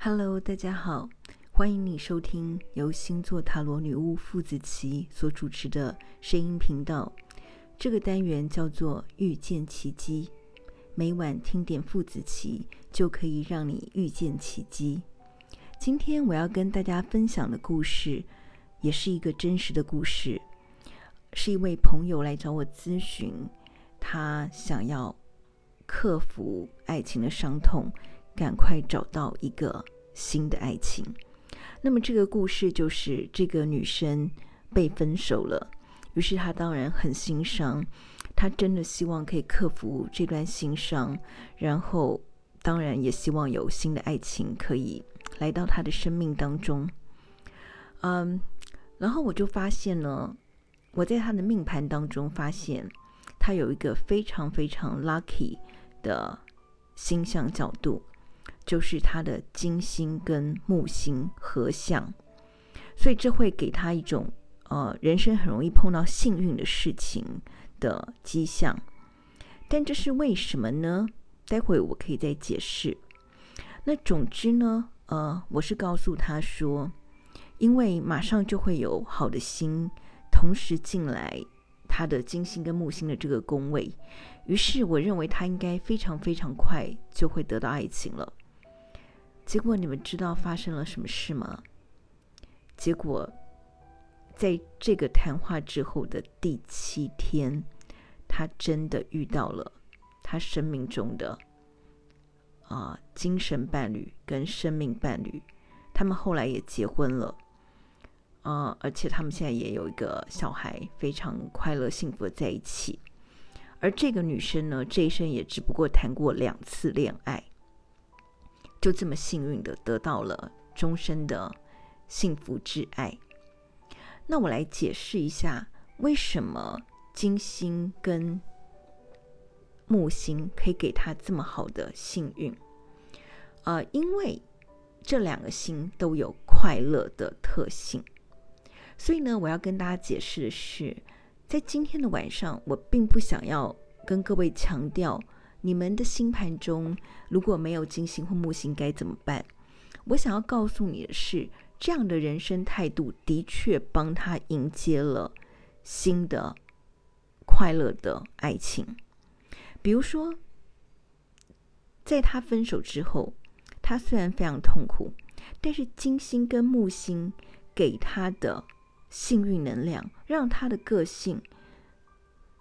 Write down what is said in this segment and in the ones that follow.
Hello，大家好，欢迎你收听由星座塔罗女巫傅子綺所主持的声音频道。这个单元叫做遇见奇迹，每晚听点傅子綺，就可以让你遇见奇迹。今天我要跟大家分享的故事，也是一个真实的故事，是一位朋友来找我咨询，他想要克服爱情的伤痛。赶快找到一个新的爱情。那么这个故事就是这个女生被分手了，于是她当然很心伤，她真的希望可以克服这段心伤，然后当然也希望有新的爱情可以来到她的生命当中。嗯，然后我就发现呢，我在她的命盘当中发现，她有一个非常非常 lucky 的星象角度。就是他的金星跟木星合相，所以这会给他一种呃人生很容易碰到幸运的事情的迹象。但这是为什么呢？待会我可以再解释。那总之呢，呃，我是告诉他说，因为马上就会有好的星同时进来他的金星跟木星的这个宫位，于是我认为他应该非常非常快就会得到爱情了。结果你们知道发生了什么事吗？结果，在这个谈话之后的第七天，他真的遇到了他生命中的啊、精神伴侣跟生命伴侣，他们后来也结婚了啊、而且他们现在也有一个小孩，非常快乐幸福的在一起。而这个女生呢，这一生也只不过谈过两次恋爱。就这么幸运的得到了终身的幸福之爱。那我来解释一下，为什么金星跟木星可以给他这么好的幸运？呃，因为这两个星都有快乐的特性。所以呢，我要跟大家解释的是，在今天的晚上，我并不想要跟各位强调。你们的星盘中如果没有金星或木星该怎么办？我想要告诉你的是，这样的人生态度的确帮他迎接了新的快乐的爱情。比如说，在他分手之后，他虽然非常痛苦，但是金星跟木星给他的幸运能量，让他的个性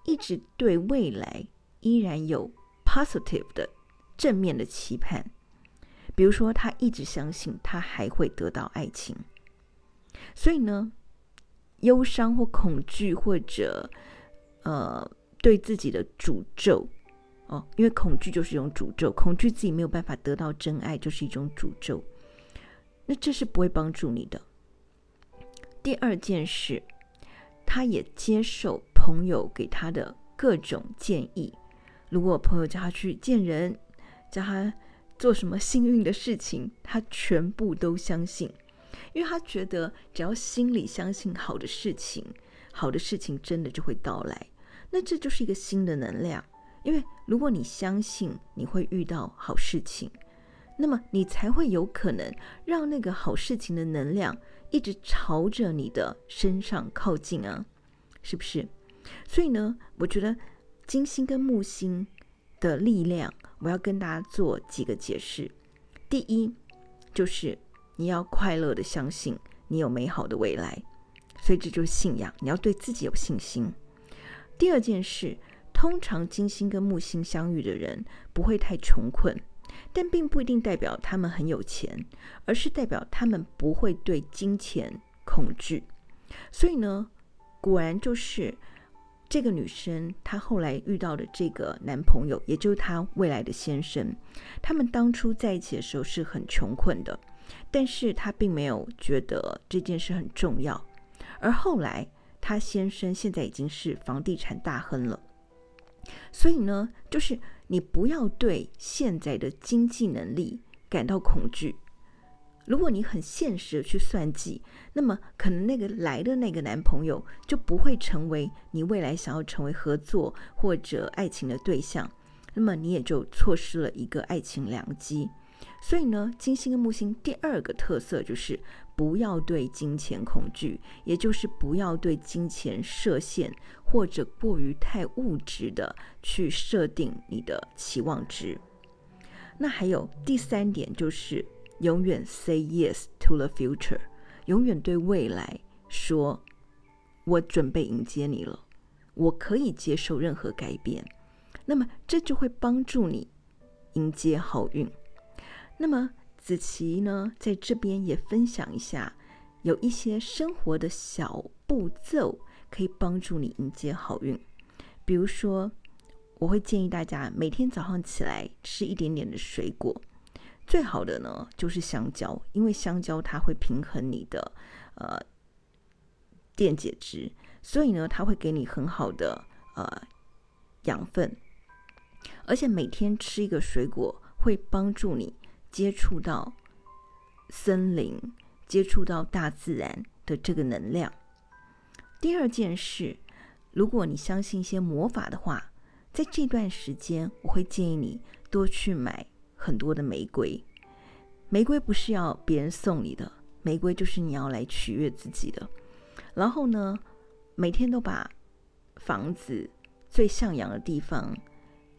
一直对未来依然有。Positive 的正面的期盼，比如说他一直相信他还会得到爱情，所以呢，忧伤或恐惧或者呃对自己的诅咒哦，因为恐惧就是一种诅咒，恐惧自己没有办法得到真爱就是一种诅咒，那这是不会帮助你的。第二件事，他也接受朋友给他的各种建议。如果朋友叫他去见人，叫他做什么幸运的事情，他全部都相信，因为他觉得只要心里相信好的事情，好的事情真的就会到来。那这就是一个新的能量，因为如果你相信你会遇到好事情，那么你才会有可能让那个好事情的能量一直朝着你的身上靠近啊，是不是？所以呢，我觉得。金星跟木星的力量，我要跟大家做几个解释。第一，就是你要快乐的相信你有美好的未来，所以这就是信仰，你要对自己有信心。第二件事，通常金星跟木星相遇的人不会太穷困，但并不一定代表他们很有钱，而是代表他们不会对金钱恐惧。所以呢，果然就是。这个女生她后来遇到的这个男朋友，也就是她未来的先生，他们当初在一起的时候是很穷困的，但是她并没有觉得这件事很重要。而后来，她先生现在已经是房地产大亨了。所以呢，就是你不要对现在的经济能力感到恐惧。如果你很现实的去算计，那么可能那个来的那个男朋友就不会成为你未来想要成为合作或者爱情的对象，那么你也就错失了一个爱情良机。所以呢，金星跟木星第二个特色就是不要对金钱恐惧，也就是不要对金钱设限，或者过于太物质的去设定你的期望值。那还有第三点就是永远 say yes to the future，永远对未来说，我准备迎接你了，我可以接受任何改变。那么这就会帮助你迎接好运。那么子琪呢，在这边也分享一下，有一些生活的小步骤可以帮助你迎接好运。比如说，我会建议大家每天早上起来吃一点点的水果，最好的呢就是香蕉，因为香蕉它会平衡你的呃电解质，所以呢它会给你很好的呃养分，而且每天吃一个水果会帮助你。接触到森林，接触到大自然的这个能量。第二件事，如果你相信一些魔法的话，在这段时间，我会建议你多去买很多的玫瑰。玫瑰不是要别人送你的，玫瑰就是你要来取悦自己的。然后呢，每天都把房子最向阳的地方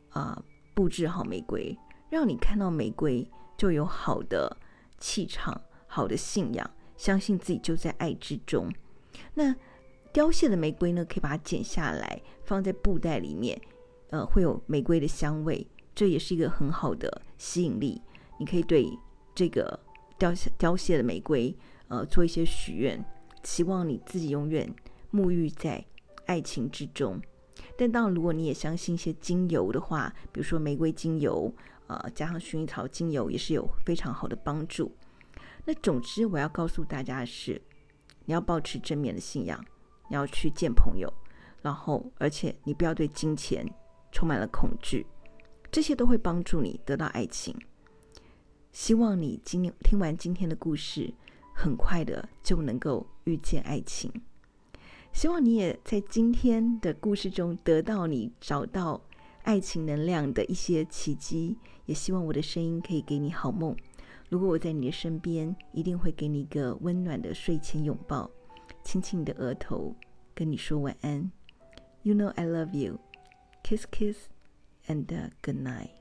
啊、布置好玫瑰，让你看到玫瑰。就有好的气场，好的信仰，相信自己就在爱之中。那凋谢的玫瑰呢，可以把它剪下来，放在布袋里面，呃，会有玫瑰的香味，这也是一个很好的吸引力。你可以对这个凋谢凋谢的玫瑰，呃，做一些许愿，期望你自己永远沐浴在爱情之中。但当然，如果你也相信一些精油的话，比如说玫瑰精油。呃，加上薰衣草精油也是有非常好的帮助。那总之，我要告诉大家的是，你要保持正面的信仰，你要去见朋友，然后而且你不要对金钱充满了恐惧，这些都会帮助你得到爱情。希望你今天听完今天的故事，很快的就能够遇见爱情。希望你也在今天的故事中得到你找到。爱情能量的一些奇迹，也希望我的声音可以给你好梦。如果我在你的身边，一定会给你一个温暖的睡前拥抱，亲亲你的额头，跟你说晚安。You know I love you. Kiss, kiss, and uh, good night.